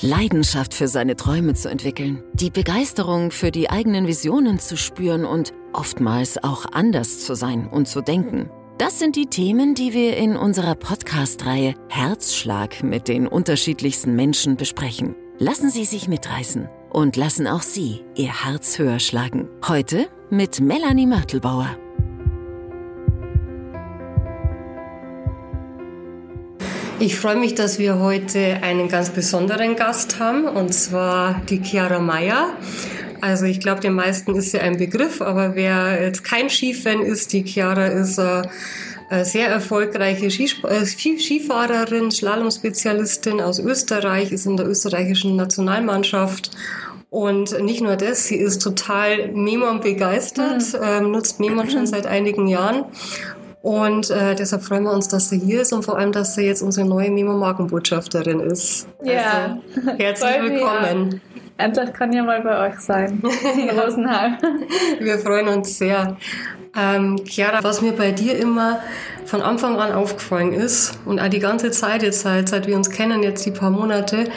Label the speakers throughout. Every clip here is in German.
Speaker 1: Leidenschaft für seine Träume zu entwickeln, die Begeisterung für die eigenen Visionen zu spüren und oftmals auch anders zu sein und zu denken. Das sind die Themen, die wir in unserer Podcast-Reihe Herzschlag mit den unterschiedlichsten Menschen besprechen. Lassen Sie sich mitreißen und lassen auch Sie Ihr Herz höher schlagen. Heute mit Melanie Mörtelbauer.
Speaker 2: Ich freue mich, dass wir heute einen ganz besonderen Gast haben, und zwar die Chiara Meyer. Also ich glaube, den meisten ist sie ein Begriff, aber wer jetzt kein Skifan ist, die Chiara ist eine sehr erfolgreiche äh, Skifahrerin, Slalom-Spezialistin aus Österreich, ist in der österreichischen Nationalmannschaft und nicht nur das, sie ist total Memon begeistert, mhm. ähm, nutzt Memon schon seit einigen Jahren und äh, deshalb freuen wir uns, dass sie hier ist und vor allem, dass sie jetzt unsere neue Memo-Markenbotschafterin ist.
Speaker 3: Ja,
Speaker 2: also, herzlich willkommen.
Speaker 3: Endlich kann ja mal bei euch sein, in Rosenheim.
Speaker 2: wir freuen uns sehr. Ähm, Chiara, was mir bei dir immer von Anfang an aufgefallen ist und auch die ganze Zeit jetzt, seit, seit wir uns kennen, jetzt die paar Monate,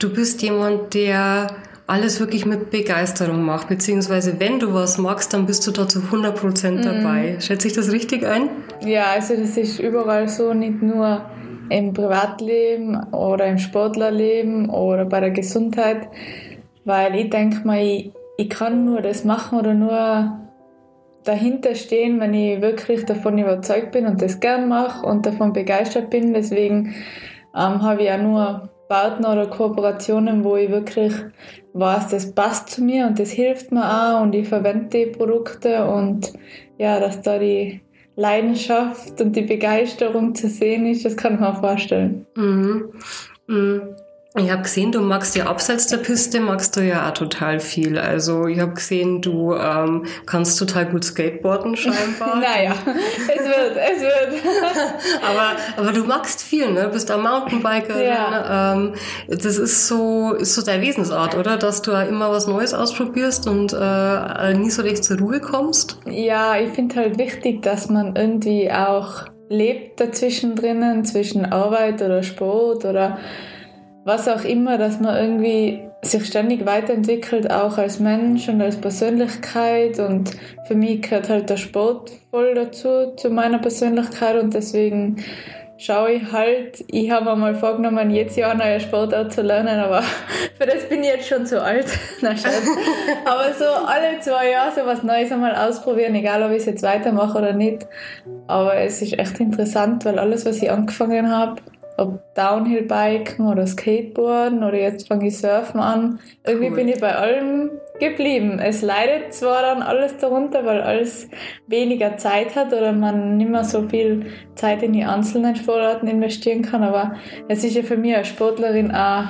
Speaker 2: du bist jemand, der alles wirklich mit Begeisterung macht, beziehungsweise wenn du was magst, dann bist du da zu 100% mhm. dabei. Schätze ich das richtig ein?
Speaker 3: Ja, also das ist überall so, nicht nur im Privatleben oder im Sportlerleben oder bei der Gesundheit, weil ich denke mal, ich, ich kann nur das machen oder nur dahinter stehen, wenn ich wirklich davon überzeugt bin und das gern mache und davon begeistert bin. Deswegen ähm, habe ich ja nur Partner oder Kooperationen, wo ich wirklich weiß, das passt zu mir und das hilft mir auch und ich verwende die Produkte und ja, dass da die Leidenschaft und die Begeisterung zu sehen ist, das kann man vorstellen.
Speaker 2: Mhm. Mhm. Ich habe gesehen, du magst ja abseits der Piste, magst du ja auch total viel. Also ich habe gesehen, du ähm, kannst total gut Skateboarden scheinbar.
Speaker 3: naja, es wird, es wird.
Speaker 2: aber, aber du magst viel, ne? Bist auch Mountainbikerin. Ja. Ähm, das ist so, ist so deine Wesensart, oder? Dass du immer was Neues ausprobierst und äh, nie so recht zur Ruhe kommst.
Speaker 3: Ja, ich finde halt wichtig, dass man irgendwie auch lebt dazwischen drinnen, zwischen Arbeit oder Sport oder was auch immer, dass man irgendwie sich ständig weiterentwickelt, auch als Mensch und als Persönlichkeit. Und für mich gehört halt der Sport voll dazu, zu meiner Persönlichkeit. Und deswegen schaue ich halt, ich habe mir mal vorgenommen, jetzt ja neue Sportart zu lernen, aber für das bin ich jetzt schon zu alt. Nein, aber so alle zwei Jahre so was Neues einmal ausprobieren, egal ob ich es jetzt weitermache oder nicht. Aber es ist echt interessant, weil alles, was ich angefangen habe, ob Downhill-Biken oder Skateboarden oder jetzt fange ich Surfen an. Irgendwie cool. bin ich bei allem geblieben. Es leidet zwar dann alles darunter, weil alles weniger Zeit hat oder man nicht mehr so viel Zeit in die einzelnen Sportarten investieren kann, aber es ist ja für mich als Sportlerin auch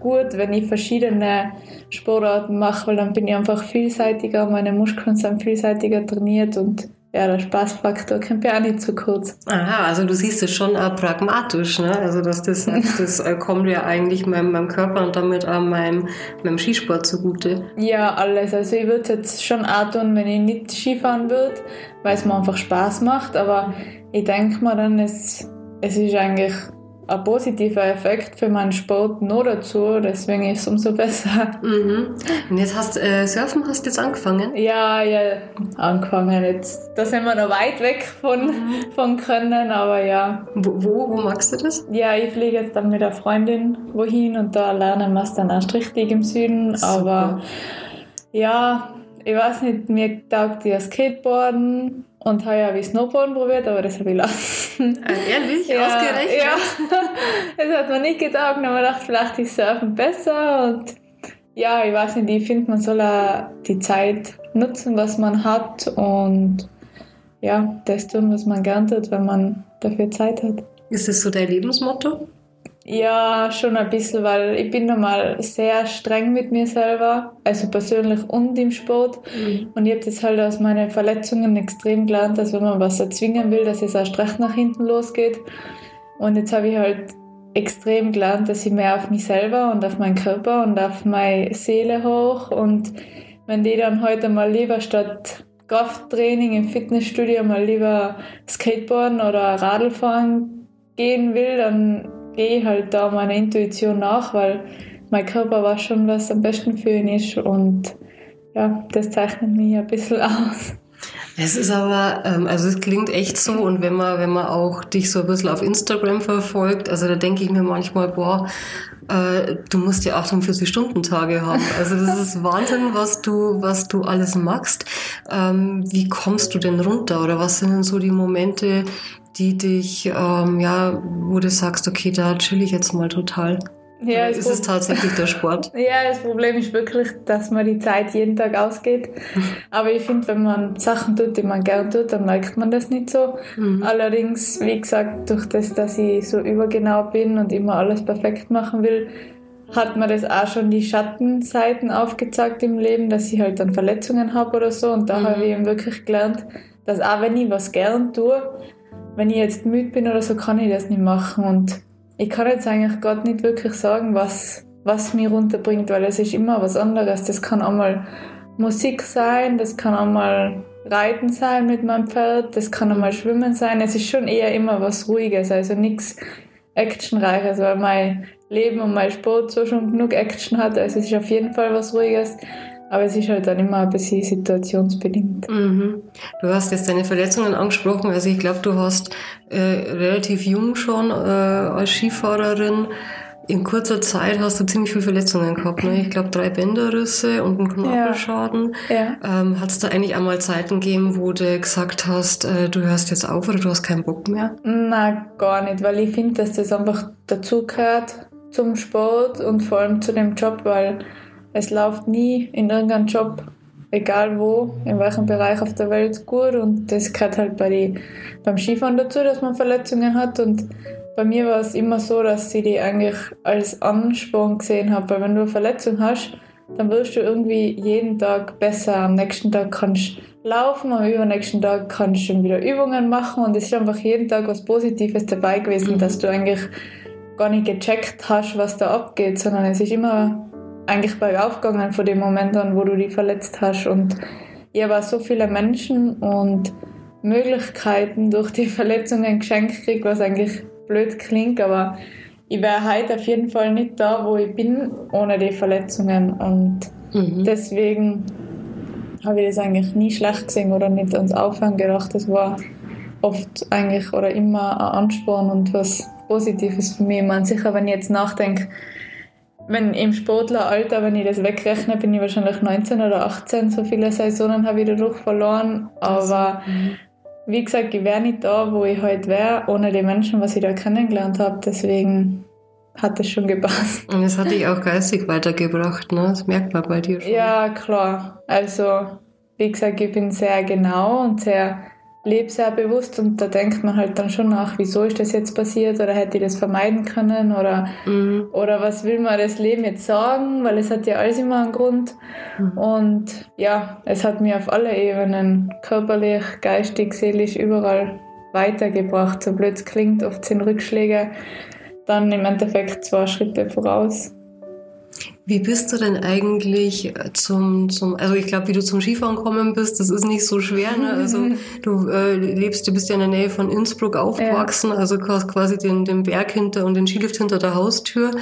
Speaker 3: gut, wenn ich verschiedene Sportarten mache, weil dann bin ich einfach vielseitiger, meine Muskeln sind vielseitiger trainiert und ja, der Spaßfaktor kommt ja auch nicht zu kurz.
Speaker 2: Aha, also du siehst es schon auch pragmatisch, ne? Also dass das, das äh, kommt ja eigentlich meinem, meinem Körper und damit auch meinem, meinem Skisport zugute.
Speaker 3: Ja, alles. Also ich würde es jetzt schon auch tun, wenn ich nicht Skifahren würde, weil es mir einfach Spaß macht. Aber ich denke mir dann, es, es ist eigentlich ein positiver Effekt für meinen Sport noch dazu, deswegen ist es umso besser.
Speaker 2: Mhm. Und jetzt hast äh, Surfen hast jetzt angefangen?
Speaker 3: Ja, ja, angefangen jetzt. Da sind wir noch weit weg von, mhm. von Können, aber ja.
Speaker 2: Wo, wo, wo, magst du das?
Speaker 3: Ja, ich fliege jetzt dann mit der Freundin wohin und da lernen wir es dann erst richtig im Süden, Super. aber ja, ich weiß nicht, mir taugt ja Skateboarden und heuer habe ich Snowboarden probiert, aber das habe ich lassen.
Speaker 2: Ah, ehrlich? Ja, Ausgerechnet?
Speaker 3: Ja. das hat mir nicht getaugt, aber ich dachte, vielleicht ist Surfen besser. Und ja, ich weiß nicht, ich finde, man soll auch die Zeit nutzen, was man hat und ja, das tun, was man gern tut, wenn man dafür Zeit hat.
Speaker 2: Ist das so dein Lebensmotto?
Speaker 3: Ja, schon ein bisschen, weil ich bin normal sehr streng mit mir selber, also persönlich und im Sport. Mhm. Und ich habe das halt aus meinen Verletzungen extrem gelernt, dass wenn man was erzwingen will, dass es erst recht nach hinten losgeht. Und jetzt habe ich halt extrem gelernt, dass ich mehr auf mich selber und auf meinen Körper und auf meine Seele hoch. Und wenn die dann heute mal lieber statt Krafttraining im Fitnessstudio mal lieber Skateboarden oder Radlfahren gehen will, dann gehe halt da meiner Intuition nach, weil mein Körper weiß schon, was am besten für ihn ist und ja, das zeichnet mich ein bisschen aus.
Speaker 2: Es ist aber, ähm, also es klingt echt so und wenn man, wenn man auch dich so ein bisschen auf Instagram verfolgt, also da denke ich mir manchmal, boah, äh, du musst ja 48 Stunden Tage haben. Also das ist Wahnsinn, was du, was du alles machst. Ähm, wie kommst du denn runter oder was sind denn so die Momente, die dich, ähm, ja, wo du sagst, okay, da chill ich jetzt mal total? Ja, ist es tatsächlich der Sport?
Speaker 3: ja, das Problem ist wirklich, dass man die Zeit jeden Tag ausgeht. Aber ich finde, wenn man Sachen tut, die man gern tut, dann merkt man das nicht so. Mhm. Allerdings, wie gesagt, durch das, dass ich so übergenau bin und immer alles perfekt machen will, hat mir das auch schon die Schattenseiten aufgezeigt im Leben, dass ich halt dann Verletzungen habe oder so. Und da mhm. habe ich eben wirklich gelernt, dass auch wenn ich was gern tue, wenn ich jetzt müde bin oder so, kann ich das nicht machen. Und ich kann jetzt eigentlich gerade nicht wirklich sagen, was, was mich runterbringt, weil es ist immer was anderes. Das kann einmal Musik sein, das kann einmal Reiten sein mit meinem Pferd, das kann einmal Schwimmen sein. Es ist schon eher immer was Ruhiges, also nichts Actionreiches, weil mein Leben und mein Sport so schon genug Action hat. Also es ist auf jeden Fall was Ruhiges. Aber es ist halt dann immer ein bisschen situationsbedingt.
Speaker 2: Mhm. Du hast jetzt deine Verletzungen angesprochen. Also ich glaube, du hast äh, relativ jung schon äh, als Skifahrerin in kurzer Zeit hast du ziemlich viele Verletzungen gehabt. Ne? Ich glaube, drei Bänderrisse und einen Knorpelschaden. Ja. ja. Ähm, Hat es da eigentlich einmal Zeiten gegeben, wo du gesagt hast, äh, du hörst jetzt auf oder du hast keinen Bock mehr?
Speaker 3: Na, gar nicht, weil ich finde, dass das einfach dazugehört zum Sport und vor allem zu dem Job, weil es läuft nie in irgendeinem Job, egal wo, in welchem Bereich auf der Welt gut. Und das gehört halt bei die, beim Skifahren dazu, dass man Verletzungen hat. Und bei mir war es immer so, dass ich die eigentlich als Ansporn gesehen habe, weil wenn du eine Verletzung hast, dann wirst du irgendwie jeden Tag besser. Am nächsten Tag kannst du laufen, am übernächsten Tag kannst du schon wieder Übungen machen. Und es ist einfach jeden Tag was Positives dabei gewesen, dass du eigentlich gar nicht gecheckt hast, was da abgeht, sondern es ist immer eigentlich bergauf gegangen von dem Moment an, wo du dich verletzt hast. Und ich habe so viele Menschen und Möglichkeiten durch die Verletzungen geschenkt gekriegt, was eigentlich blöd klingt, aber ich wäre heute auf jeden Fall nicht da, wo ich bin, ohne die Verletzungen. Und mhm. deswegen habe ich das eigentlich nie schlecht gesehen oder nicht ans Aufhören gedacht. Das war oft eigentlich oder immer ein Ansporn und was Positives für mich. Ich meine, sicher, wenn ich jetzt nachdenke, wenn im Sportleralter, wenn ich das wegrechne, bin ich wahrscheinlich 19 oder 18. So viele Saisonen habe ich dadurch verloren. Aber mhm. wie gesagt, ich wäre nicht da, wo ich heute wäre, ohne die Menschen, was ich da kennengelernt habe. Deswegen hat das schon gepasst.
Speaker 2: Und das hat dich auch geistig weitergebracht, ne? Das merkt man bei dir schon.
Speaker 3: Ja, klar. Also, wie gesagt, ich bin sehr genau und sehr lebe sehr bewusst und da denkt man halt dann schon nach, wieso ist das jetzt passiert oder hätte ich das vermeiden können oder, mhm. oder was will man das Leben jetzt sagen, weil es hat ja alles immer einen Grund. Mhm. Und ja, es hat mir auf alle Ebenen, körperlich, geistig, seelisch, überall weitergebracht. So blöd es klingt, oft sind Rückschläge dann im Endeffekt zwei Schritte voraus.
Speaker 2: Wie bist du denn eigentlich zum, zum also ich glaube, wie du zum Skifahren kommen bist, das ist nicht so schwer. Ne? Also du äh, lebst, du bist ja in der Nähe von Innsbruck aufgewachsen, ja. also quasi den, den Berg hinter und den Skilift hinter der Haustür.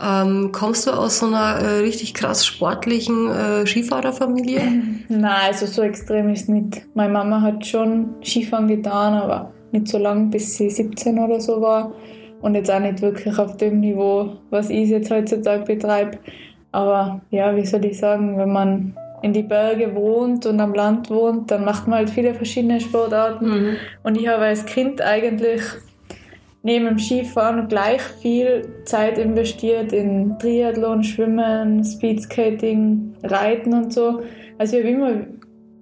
Speaker 2: Ähm, kommst du aus so einer äh, richtig krass sportlichen äh, Skifahrerfamilie?
Speaker 3: Nein, also so extrem ist nicht. Meine Mama hat schon Skifahren getan, aber nicht so lange, bis sie 17 oder so war und jetzt auch nicht wirklich auf dem Niveau, was ich jetzt heutzutage betreibe. Aber ja, wie soll ich sagen, wenn man in die Berge wohnt und am Land wohnt, dann macht man halt viele verschiedene Sportarten. Mhm. Und ich habe als Kind eigentlich neben dem Skifahren gleich viel Zeit investiert in Triathlon, Schwimmen, Speedskating, Reiten und so. Also ich habe immer,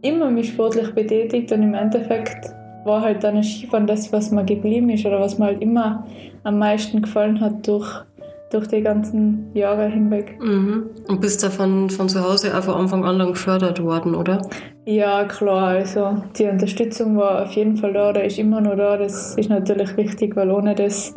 Speaker 3: immer mich sportlich betätigt und im Endeffekt war halt dann das Skifahren das, was mir geblieben ist oder was mir halt immer am meisten gefallen hat durch durch die ganzen Jahre hinweg.
Speaker 2: Mhm. Und bist da von, von zu Hause auch von Anfang an dann gefördert worden, oder?
Speaker 3: Ja, klar. Also die Unterstützung war auf jeden Fall da, da ist immer noch da. Das ist natürlich wichtig, weil ohne das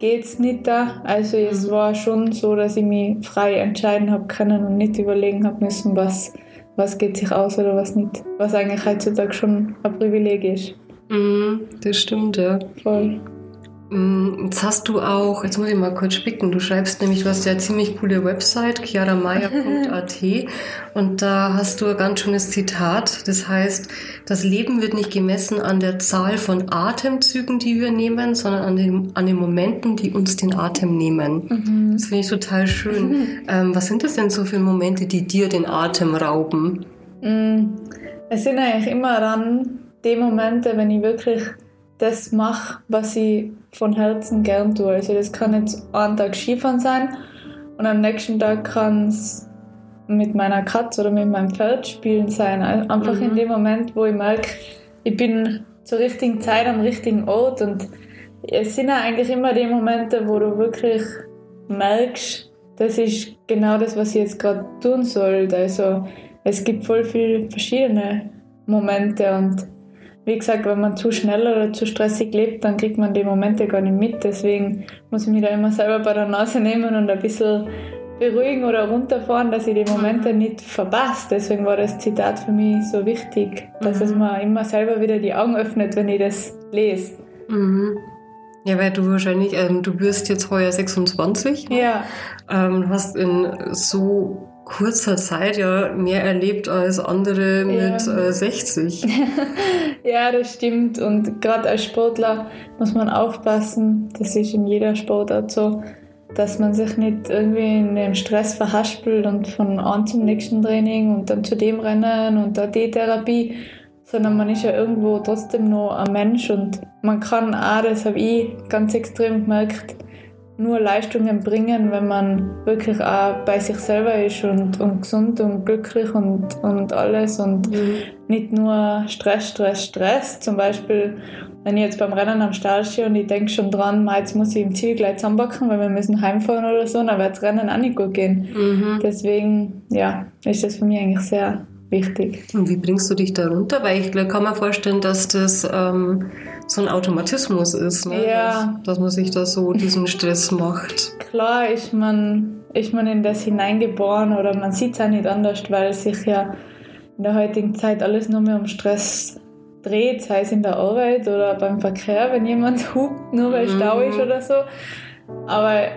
Speaker 3: geht es nicht da. Also mhm. es war schon so, dass ich mich frei entscheiden habe können und nicht überlegen habe müssen, was, was geht sich aus oder was nicht. Was eigentlich heutzutage schon ein Privileg ist.
Speaker 2: Mhm, das stimmt, ja.
Speaker 3: Voll.
Speaker 2: Mm, jetzt hast du auch, jetzt muss ich mal kurz spicken, du schreibst nämlich, du hast ja eine ziemlich coole Website, chiaramaya.at und da hast du ein ganz schönes Zitat, das heißt, das Leben wird nicht gemessen an der Zahl von Atemzügen, die wir nehmen, sondern an den, an den Momenten, die uns den Atem nehmen. Mhm. Das finde ich total schön. Mhm. Ähm, was sind das denn so für Momente, die dir den Atem rauben?
Speaker 3: Mm, es sind eigentlich immer dann die Momente, wenn ich wirklich das mache, was ich von Herzen gern tue. Also das kann jetzt einen Tag Skifahren sein und am nächsten Tag kann es mit meiner Katze oder mit meinem Pferd spielen sein. Also einfach mhm. in dem Moment, wo ich merke, ich bin zur richtigen Zeit am richtigen Ort und es sind ja eigentlich immer die Momente, wo du wirklich merkst, das ist genau das, was ich jetzt gerade tun soll. Also es gibt voll viele verschiedene Momente und wie gesagt, wenn man zu schnell oder zu stressig lebt, dann kriegt man die Momente gar nicht mit. Deswegen muss ich mich da immer selber bei der Nase nehmen und ein bisschen beruhigen oder runterfahren, dass ich die Momente nicht verpasse. Deswegen war das Zitat für mich so wichtig, dass mhm. es mir immer selber wieder die Augen öffnet, wenn ich das lese.
Speaker 2: Mhm. Ja, weil du wahrscheinlich, ähm, du wirst jetzt heuer 26.
Speaker 3: Ne? Ja.
Speaker 2: Ähm, hast in so kurzer Zeit ja mehr erlebt als andere mit äh, 60.
Speaker 3: ja, das stimmt. Und gerade als Sportler muss man aufpassen, das ist in jeder Sportart so, dass man sich nicht irgendwie in dem Stress verhaspelt und von einem zum nächsten Training und dann zu dem Rennen und da die Therapie, sondern man ist ja irgendwo trotzdem noch ein Mensch und man kann auch, das habe ich ganz extrem gemerkt, nur Leistungen bringen, wenn man wirklich auch bei sich selber ist und, und gesund und glücklich und, und alles und mhm. nicht nur Stress, Stress, Stress. Zum Beispiel, wenn ich jetzt beim Rennen am Start stehe und ich denke schon dran, jetzt muss ich im Ziel gleich zusammenbacken, weil wir müssen heimfahren oder so, dann wird das Rennen auch nicht gut gehen. Mhm. Deswegen, ja, ist das für mich eigentlich sehr wichtig.
Speaker 2: Und wie bringst du dich da runter? Weil ich kann mir vorstellen, dass das ähm, so ein Automatismus ist, ne?
Speaker 3: ja.
Speaker 2: dass, dass man sich da so diesen Stress macht.
Speaker 3: Klar ist man, ist man in das hineingeboren oder man sieht es auch nicht anders, weil sich ja in der heutigen Zeit alles nur mehr um Stress dreht, sei es in der Arbeit oder beim Verkehr, wenn jemand hupt, nur weil mhm. Stau ist oder so. Aber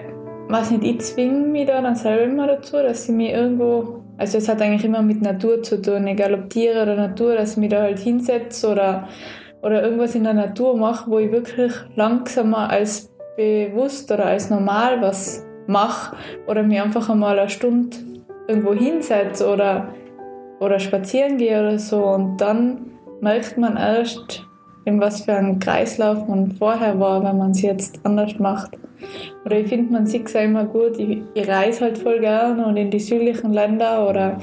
Speaker 3: was nicht, ich zwinge mich da dann selber immer dazu, dass ich mich irgendwo also es hat eigentlich immer mit Natur zu tun, egal ob Tiere oder Natur, dass ich mich da halt hinsetze oder, oder irgendwas in der Natur mache, wo ich wirklich langsamer als bewusst oder als normal was mache oder mir einfach einmal eine Stunde irgendwo hinsetze oder, oder spazieren gehe oder so und dann merkt man erst, in was für einem Kreislauf man vorher war, wenn man es jetzt anders macht. Oder ich finde, man sieht es auch immer gut, ich, ich reise halt voll gerne und in die südlichen Länder oder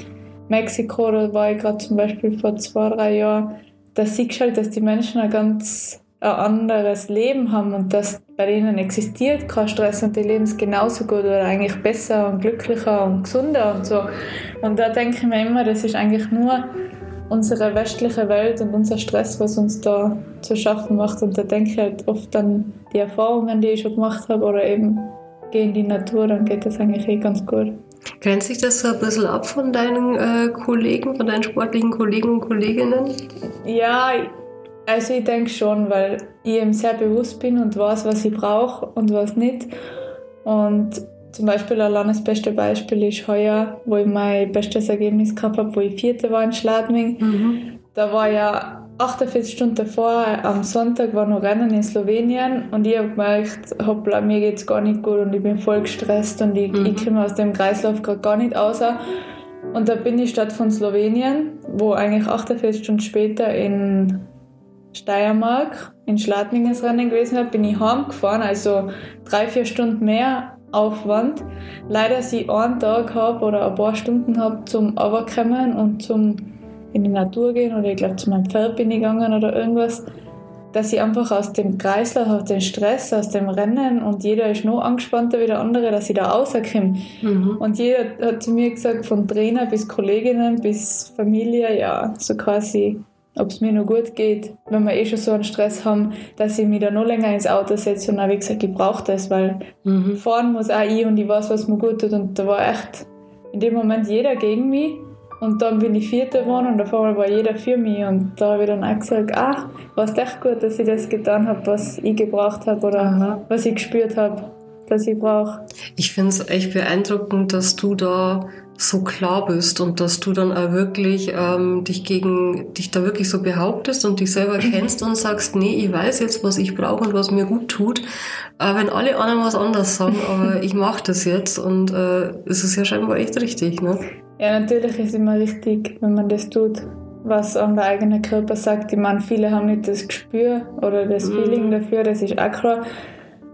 Speaker 3: Mexiko, da war ich gerade zum Beispiel vor zwei, drei Jahren, da siehst du halt, dass die Menschen ein ganz ein anderes Leben haben und dass bei denen existiert kein Stress und die leben es genauso gut oder eigentlich besser und glücklicher und gesunder und so. Und da denke ich mir immer, das ist eigentlich nur unsere westliche Welt und unser Stress, was uns da zu schaffen macht. Und da denke ich halt oft an die Erfahrungen, die ich schon gemacht habe oder eben gehe in die Natur, dann geht das eigentlich eh ganz gut.
Speaker 2: Grenzt sich das so ein bisschen ab von deinen äh, Kollegen, von deinen sportlichen Kollegen und Kolleginnen?
Speaker 3: Ja, also ich denke schon, weil ich eben sehr bewusst bin und weiß, was ich brauche und was nicht. Und zum Beispiel allein das beste Beispiel ist heuer, wo ich mein bestes Ergebnis gehabt habe, wo ich Vierte war in Schladming. Mhm. Da war ja 48 Stunden davor, am Sonntag war noch Rennen in Slowenien und ich habe gemerkt, hoppla, mir geht es gar nicht gut und ich bin voll gestresst und ich, mhm. ich komme aus dem Kreislauf gerade gar nicht raus. Und da bin ich statt von Slowenien, wo eigentlich 48 Stunden später in Steiermark, in Schladming das Rennen gewesen war, bin ich heimgefahren, also drei, vier Stunden mehr Aufwand. Leider sie einen Tag habe oder ein paar Stunden habe zum Runterkommen und zum in die Natur gehen oder ich glaube zu meinem Pferd bin ich gegangen oder irgendwas, dass ich einfach aus dem Kreislauf, aus dem Stress, aus dem Rennen und jeder ist noch angespannter wie der andere, dass ich da rauskomme. Mhm. Und jeder hat zu mir gesagt, von Trainer bis Kolleginnen bis Familie, ja, so quasi ob es mir noch gut geht, wenn wir eh schon so einen Stress haben, dass ich mich da noch länger ins Auto setze und auch wie gesagt, ich brauche das, weil mhm. fahren muss auch ich und ich weiß, was mir gut tut und da war echt in dem Moment jeder gegen mich Und dann bin ich vierte geworden und auf einmal war jeder für mich. Und da habe ich dann auch gesagt, ah, war es echt gut, dass ich das getan habe, was ich gebraucht habe oder Aha. was ich gespürt habe, dass ich brauche.
Speaker 2: Ich finde es echt beeindruckend, dass du da so klar bist und dass du dann auch wirklich ähm, dich gegen dich da wirklich so behauptest und dich selber kennst und sagst, nee, ich weiß jetzt, was ich brauche und was mir gut tut. Äh, wenn alle anderen was anderes sagen, aber ich mache das jetzt und äh, es ist ja scheinbar echt richtig, ne?
Speaker 3: Ja, natürlich ist es immer richtig, wenn man das tut, was an der eigene Körper sagt. Ich meine, viele haben nicht das Gespür oder das mhm. Feeling dafür, das ist auch klar.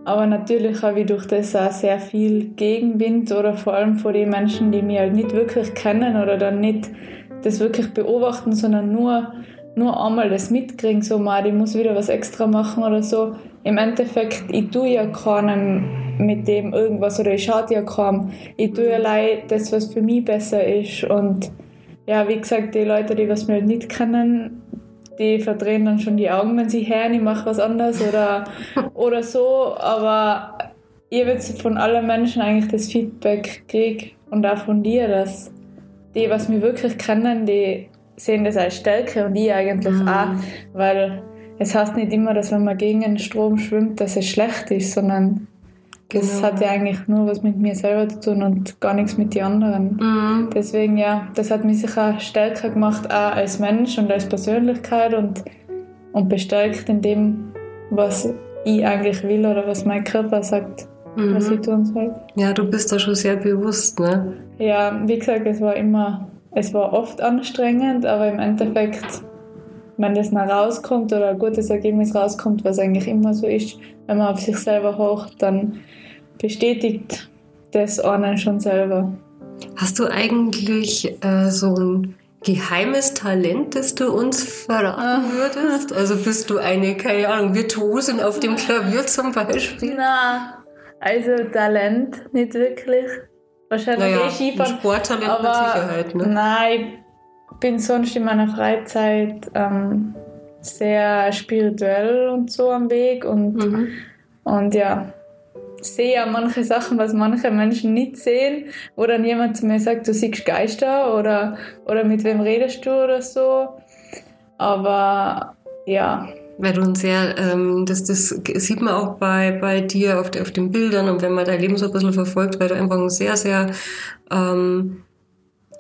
Speaker 3: Aber natürlich habe ich durch das auch sehr viel Gegenwind oder vor allem von den Menschen, die mich halt nicht wirklich kennen oder dann nicht das wirklich beobachten, sondern nur, nur einmal das mitkriegen, so mal, ich muss wieder was extra machen oder so. Im Endeffekt, ich tue ja keinem mit dem irgendwas oder ich schaue ja kaum. Ich tue ja allein das, was für mich besser ist. Und ja, wie gesagt, die Leute, die was mir halt nicht kennen, die verdrehen dann schon die Augen, wenn sie hören, ich mache was anderes oder, oder so. Aber ich jetzt von allen Menschen eigentlich das Feedback gekriegt und auch von dir, dass die, was mich wirklich kennen, die sehen das als Stärke und ich eigentlich mhm. auch, weil es heißt nicht immer, dass wenn man gegen den Strom schwimmt, dass es schlecht ist, sondern Genau. Das hat ja eigentlich nur was mit mir selber zu tun und gar nichts mit den anderen. Mhm. Deswegen ja, das hat mich sicher stärker gemacht, auch als Mensch und als Persönlichkeit und, und bestärkt in dem, was ich eigentlich will oder was mein Körper sagt, mhm. was ich tun soll.
Speaker 2: Ja, du bist da schon sehr bewusst, ne?
Speaker 3: Ja, wie gesagt, es war immer, es war oft anstrengend, aber im Endeffekt wenn das noch rauskommt oder ein gutes Ergebnis rauskommt, was eigentlich immer so ist, wenn man auf sich selber hocht, dann bestätigt das einen schon selber.
Speaker 2: Hast du eigentlich äh, so ein geheimes Talent, das du uns verraten würdest? Also bist du eine, keine Ahnung, Virtuosin auf dem Klavier zum Beispiel?
Speaker 3: Na, also Talent nicht wirklich. Wahrscheinlich naja, eh Skifahren.
Speaker 2: Sporttalent aber mit Sicherheit, ne?
Speaker 3: Nein, bin sonst in meiner Freizeit ähm, sehr spirituell und so am Weg und, mhm. und ja, sehe ja manche Sachen, was manche Menschen nicht sehen, wo dann jemand zu mir sagt, du siehst Geister oder, oder mit wem redest du oder so. Aber ja.
Speaker 2: Weil du ein sehr, ähm, das, das sieht man auch bei, bei dir auf, auf den Bildern und wenn man dein Leben so ein bisschen verfolgt, weil du einfach ein sehr, sehr ähm,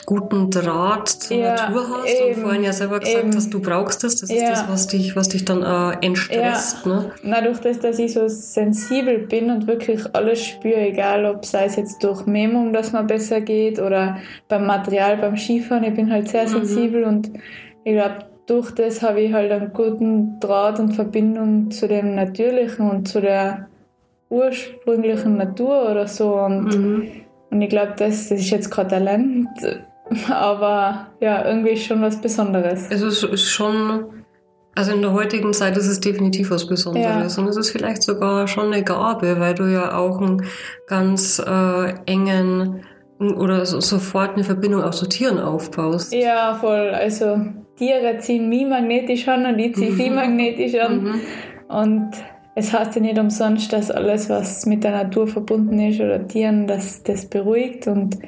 Speaker 2: guten Draht zur ja, Natur hast eben, und vorhin ja selber gesagt eben. hast, du brauchst das. Das ja. ist das, was dich, was dich dann äh, entstresst. Ja. Ne?
Speaker 3: Dadurch, dass, dass ich so sensibel bin und wirklich alles spüre, egal ob sei es jetzt durch Memung, dass man besser geht oder beim Material, beim Skifahren, ich bin halt sehr mhm. sensibel und ich glaube, durch das habe ich halt einen guten Draht und Verbindung zu dem Natürlichen und zu der ursprünglichen Natur oder so. Und, mhm. und ich glaube, das, das ist jetzt kein Talent Aber ja, irgendwie schon was Besonderes.
Speaker 2: Es ist schon, also in der heutigen Zeit ist es definitiv was Besonderes. Ja. Und es ist vielleicht sogar schon eine Gabe, weil du ja auch einen ganz äh, engen oder so, sofort eine Verbindung auch zu Tieren aufbaust.
Speaker 3: Ja, voll. Also Tiere ziehen mich magnetisch an und ich ziehe sie mhm. magnetisch an. Mhm. Und es heißt ja nicht umsonst, dass alles, was mit der Natur verbunden ist oder Tieren, dass das beruhigt und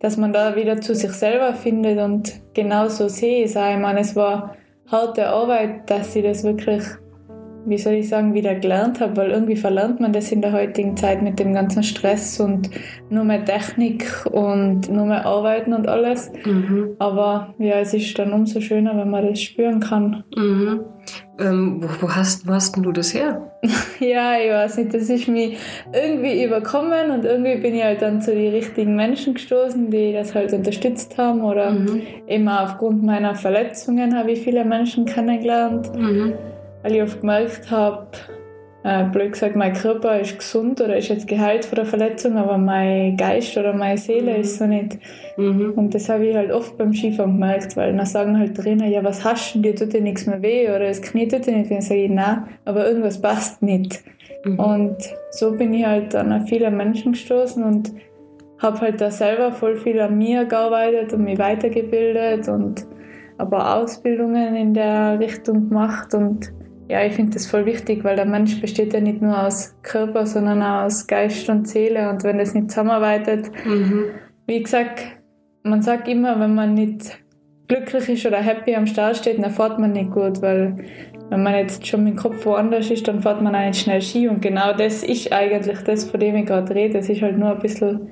Speaker 3: dass man da wieder zu sich selber findet und genauso sehe ich es auch. Ich meine, es war harte Arbeit, dass ich das wirklich, wie soll ich sagen, wieder gelernt habe, weil irgendwie verlernt man das in der heutigen Zeit mit dem ganzen Stress und nur mehr Technik und nur mehr Arbeiten und alles. Mhm. Aber ja, es ist dann umso schöner, wenn man das spüren kann.
Speaker 2: Mhm. Ähm, wo, wo, hast, wo hast du das her?
Speaker 3: ja, ich weiß nicht, das ist mir irgendwie überkommen und irgendwie bin ich halt dann zu den richtigen Menschen gestoßen, die das halt unterstützt haben oder mhm. immer aufgrund meiner Verletzungen habe ich viele Menschen kennengelernt, mhm. weil ich oft gemerkt habe, äh, blöd gesagt, mein Körper ist gesund oder ist jetzt geheilt von der Verletzung, aber mein Geist oder meine Seele mhm. ist so nicht. Mhm. Und das habe ich halt oft beim Skifahren gemerkt, weil dann sagen halt Trainer, ja, was hast du, dir tut dir nichts mehr weh oder das Knie tut dir nicht weh. Dann sage ich, nein, aber irgendwas passt nicht. Mhm. Und so bin ich halt dann an viele Menschen gestoßen und habe halt da selber voll viel an mir gearbeitet und mich weitergebildet und aber Ausbildungen in der Richtung gemacht und ja, ich finde das voll wichtig, weil der Mensch besteht ja nicht nur aus Körper, sondern auch aus Geist und Seele. Und wenn das nicht zusammenarbeitet, mhm. wie gesagt, man sagt immer, wenn man nicht glücklich ist oder happy am Start steht, dann fährt man nicht gut, weil wenn man jetzt schon mit dem Kopf woanders ist, dann fährt man auch nicht schnell Ski und genau das ist eigentlich das, von dem ich gerade rede. Es ist halt nur ein bisschen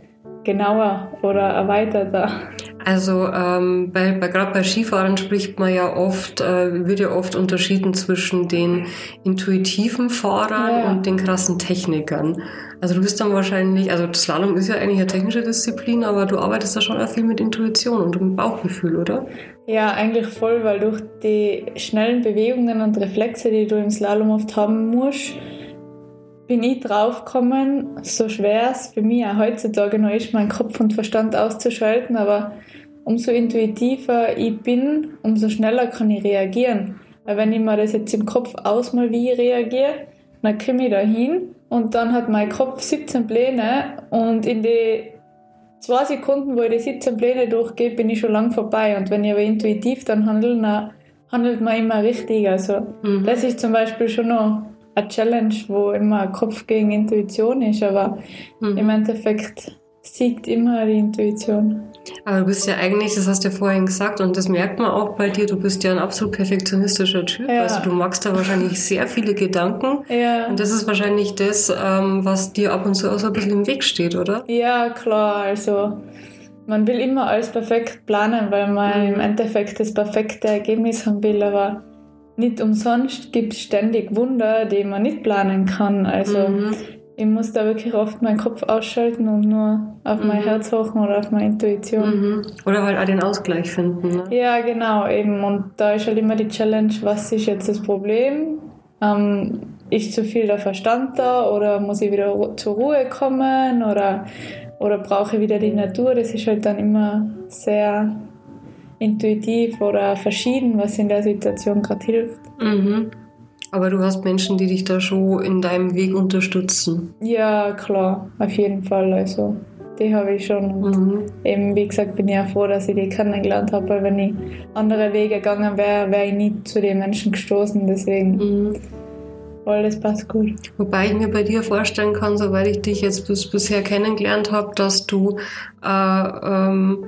Speaker 3: genauer oder erweiterter.
Speaker 2: Also ähm, bei, bei gerade bei Skifahren spricht man ja oft, äh, wird ja oft unterschieden zwischen den intuitiven Fahrern ja. und den krassen Technikern. Also du bist dann wahrscheinlich, also Slalom ist ja eigentlich eine technische Disziplin, aber du arbeitest da schon auch viel mit Intuition und mit Bauchgefühl, oder?
Speaker 3: Ja, eigentlich voll, weil durch die schnellen Bewegungen und Reflexe, die du im Slalom oft haben musst, bin ich draufgekommen, so schwer es für mich auch heutzutage noch ist, meinen Kopf und Verstand auszuschalten, aber umso intuitiver ich bin, umso schneller kann ich reagieren. Weil wenn ich mir das jetzt im Kopf ausmal wie ich reagiere, dann komme ich da hin und dann hat mein Kopf 17 Pläne und in die zwei Sekunden, wo ich die 17 Pläne durchgehe, bin ich schon lang vorbei. Und wenn ich aber intuitiv dann handle, dann handelt man immer richtig. Also mhm. das ist zum Beispiel schon noch eine Challenge, wo immer Kopf gegen Intuition ist, aber mhm. im Endeffekt siegt immer die Intuition.
Speaker 2: Aber du bist ja eigentlich, das hast du ja vorhin gesagt, und das merkt man auch bei dir, du bist ja ein absolut perfektionistischer Typ. Ja. Also du magst da wahrscheinlich sehr viele Gedanken. Ja. Und das ist wahrscheinlich das, ähm, was dir ab und zu auch so ein bisschen im Weg steht, oder?
Speaker 3: Ja, klar. Also man will immer alles perfekt planen, weil man mhm. im Endeffekt das perfekte Ergebnis haben will, aber nicht umsonst gibt es ständig Wunder, die man nicht planen kann. Also mhm ich muss da wirklich oft meinen Kopf ausschalten und nur auf mhm. mein Herz hochen oder auf meine Intuition.
Speaker 2: Mhm. Oder halt auch den Ausgleich finden. Ne?
Speaker 3: Ja, genau, eben. Und da ist halt immer die Challenge, was ist jetzt das Problem? Ähm, ist zu viel der Verstand da oder muss ich wieder zur Ruhe kommen oder, oder brauche ich wieder die Natur? Das ist halt dann immer sehr intuitiv oder verschieden, was in der Situation gerade hilft.
Speaker 2: Mhm. Aber du hast Menschen, die dich da schon in deinem Weg unterstützen.
Speaker 3: Ja, klar, auf jeden Fall. Also, die habe ich schon. Und mhm. eben, wie gesagt, bin ich auch froh, dass ich die kennengelernt habe, weil wenn ich andere Wege gegangen wäre, wäre ich nie zu den Menschen gestoßen. Deswegen. Mhm. Alles passt gut.
Speaker 2: Wobei ich mir bei dir vorstellen kann, soweit ich dich jetzt bis, bisher kennengelernt habe, dass du äh, ähm,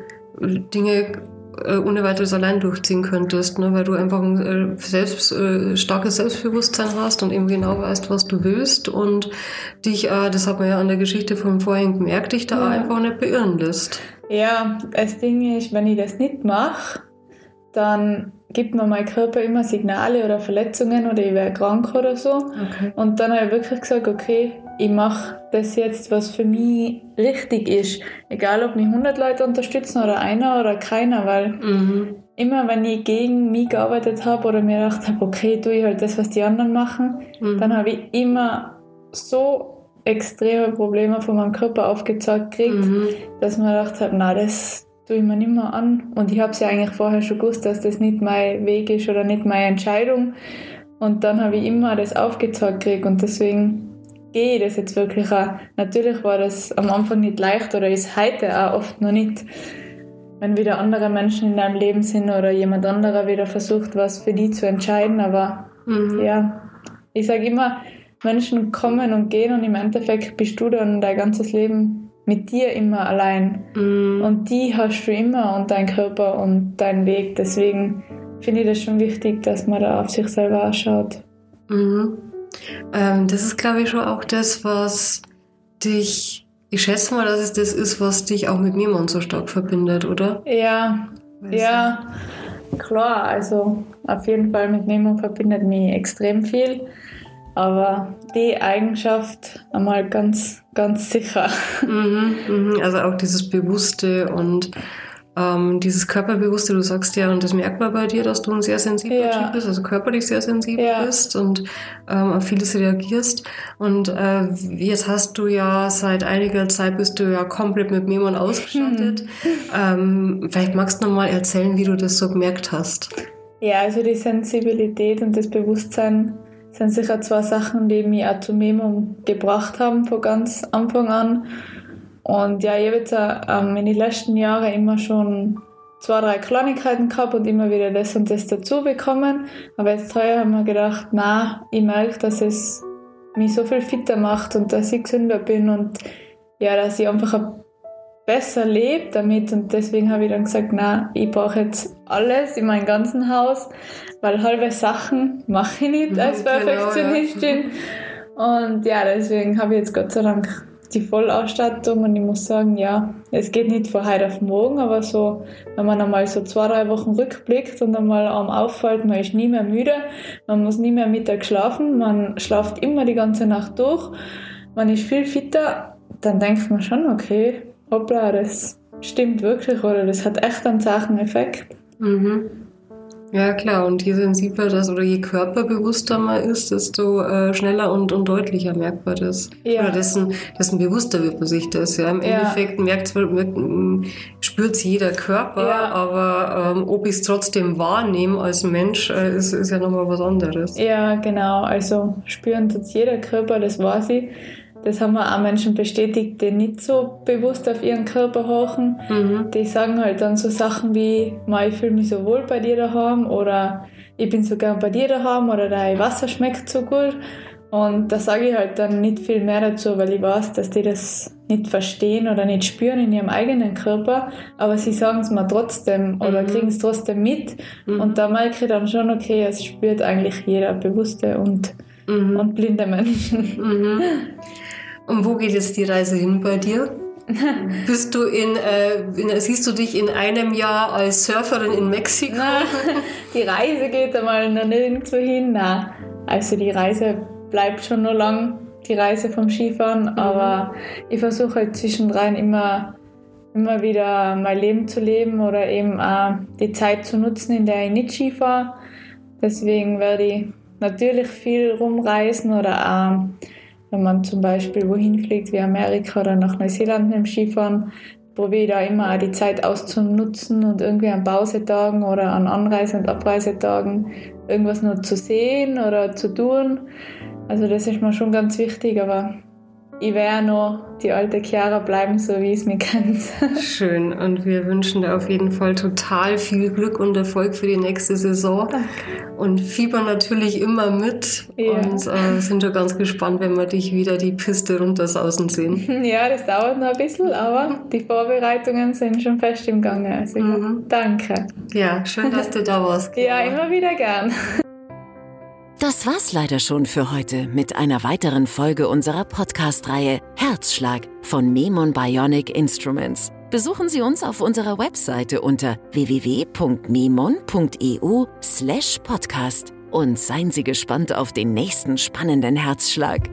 Speaker 2: Dinge äh, ohne weiteres allein durchziehen könntest, ne? weil du einfach ein äh, selbst, äh, starkes Selbstbewusstsein hast und eben genau weißt, was du willst und dich, äh, das hat man ja an der Geschichte vom vorhin gemerkt, dich da ja. einfach nicht beirren lässt.
Speaker 3: Ja, das Ding ist, wenn ich das nicht mache, dann gibt mir mein Körper immer Signale oder Verletzungen oder ich wäre krank oder so. Okay. Und dann habe ich wirklich gesagt, okay, ich mache das jetzt, was für mich richtig ist. Egal, ob mich 100 Leute unterstützen oder einer oder keiner, weil mhm. immer, wenn ich gegen mich gearbeitet habe oder mir gedacht habe, okay, tue ich halt das, was die anderen machen, mhm. dann habe ich immer so extreme Probleme von meinem Körper aufgezeigt gekriegt, mhm. dass man gedacht habe, na, das tue ich mir nicht mehr an. Und ich habe es ja eigentlich vorher schon gewusst, dass das nicht mein Weg ist oder nicht meine Entscheidung. Und dann habe ich immer das aufgezeigt gekriegt und deswegen gehe ich das jetzt wirklich auch. Natürlich war das am Anfang nicht leicht oder ist heute auch oft noch nicht, wenn wieder andere Menschen in deinem Leben sind oder jemand anderer wieder versucht, was für die zu entscheiden. Aber mhm. ja, ich sage immer, Menschen kommen und gehen und im Endeffekt bist du dann dein ganzes Leben mit dir immer allein. Mhm. Und die hast du immer und dein Körper und dein Weg. Deswegen finde ich das schon wichtig, dass man da auf sich selber ausschaut.
Speaker 2: Mhm. Ähm, das ist, glaube ich, schon auch das, was dich, ich schätze mal, dass es das ist, was dich auch mit Mimon so stark verbindet, oder?
Speaker 3: Ja, weißt ja, klar. Also auf jeden Fall mit Mimon verbindet mich extrem viel. Aber die Eigenschaft einmal ganz, ganz sicher.
Speaker 2: Mhm, mhm. Also auch dieses Bewusste und ähm, dieses Körperbewusste, du sagst ja, und das merkt man bei dir, dass du ein sehr sensibler ja. Typ bist, also körperlich sehr sensibel ja. bist und ähm, auf vieles reagierst. Und äh, jetzt hast du ja seit einiger Zeit bist du ja komplett mit Memon ausgestattet. ähm, vielleicht magst du noch mal erzählen, wie du das so gemerkt hast.
Speaker 3: Ja, also die Sensibilität und das Bewusstsein sind sicher zwei Sachen, die mich auch zu Memo gebracht haben von ganz Anfang an. Und ja, ich habe jetzt ähm, in den letzten Jahren immer schon zwei, drei Kleinigkeiten gehabt und immer wieder das und das dazu bekommen. Aber jetzt heuer haben wir gedacht, na, ich merke, dass es mich so viel fitter macht und dass ich gesünder bin und ja, dass ich einfach ein besser lebe damit und deswegen habe ich dann gesagt, na, ich brauche jetzt alles in meinem ganzen Haus, weil halbe Sachen mache ich nicht als Perfektionistin. Genau, ja. Und ja, deswegen habe ich jetzt Gott sei Dank die Vollausstattung und ich muss sagen, ja, es geht nicht von heute auf morgen, aber so, wenn man einmal so zwei, drei Wochen rückblickt und einmal am auffällt, man ist nie mehr müde, man muss nie mehr Mittag schlafen, man schlaft immer die ganze Nacht durch, man ist viel fitter, dann denkt man schon, okay, hoppla, das stimmt wirklich oder das hat echt einen Sacheneffekt. Mhm.
Speaker 2: Ja, klar. Und je sensibler das oder je körperbewusster man ist, desto äh, schneller und, und deutlicher merkt man das. Ja. Oder dessen, dessen bewusster wird man sich das. Ja, im ja. Endeffekt merkt, merkt, spürt es jeder Körper, ja. aber ähm, ob ich es trotzdem wahrnehme als Mensch, äh, ist, ist ja nochmal was anderes.
Speaker 3: Ja, genau. Also spüren tut jeder Körper, das weiß ich. Das haben wir auch Menschen bestätigt, die nicht so bewusst auf ihren Körper horchen. Mhm. Die sagen halt dann so Sachen wie, ich fühle mich so wohl bei dir daheim oder ich bin so gern bei dir daheim oder dein Wasser schmeckt so gut. Und da sage ich halt dann nicht viel mehr dazu, weil ich weiß, dass die das nicht verstehen oder nicht spüren in ihrem eigenen Körper, aber sie sagen es mir trotzdem oder mhm. kriegen es trotzdem mit. Mhm. Und da merke ich dann schon, okay, es spürt eigentlich jeder bewusste und, mhm. und blinde Menschen.
Speaker 2: Und wo geht jetzt die Reise hin bei dir? Bist du in, äh, in, siehst du dich in einem Jahr als Surferin in Mexiko? Na,
Speaker 3: die Reise geht einmal noch nirgendwo hin. Na, also die Reise bleibt schon noch lang, die Reise vom Skifahren, mhm. aber ich versuche halt zwischendrin immer, immer wieder mein Leben zu leben oder eben auch die Zeit zu nutzen, in der ich nicht Skifahre. Deswegen werde ich natürlich viel rumreisen oder auch wenn man zum Beispiel wohin fliegt, wie Amerika oder nach Neuseeland mit dem Skifahren, probiere ich da immer auch die Zeit auszunutzen und irgendwie an Pausetagen oder an Anreise- und Abreisetagen irgendwas nur zu sehen oder zu tun. Also das ist mir schon ganz wichtig, aber ich werde noch die alte Chiara bleiben, so wie es mir kennt.
Speaker 2: Schön. Und wir wünschen dir auf jeden Fall total viel Glück und Erfolg für die nächste Saison. Danke. Und fiebern natürlich immer mit. Ja. Und äh, sind wir ganz gespannt, wenn wir dich wieder die Piste runtersausen sehen.
Speaker 3: Ja, das dauert noch ein bisschen, aber die Vorbereitungen sind schon fest im Gange. Also mhm. danke.
Speaker 2: Ja, schön, dass du da warst.
Speaker 3: ja, immer wieder gern.
Speaker 1: Das war's leider schon für heute mit einer weiteren Folge unserer Podcast-Reihe Herzschlag von Memon Bionic Instruments. Besuchen Sie uns auf unserer Webseite unter www.memon.eu/podcast und seien Sie gespannt auf den nächsten spannenden Herzschlag.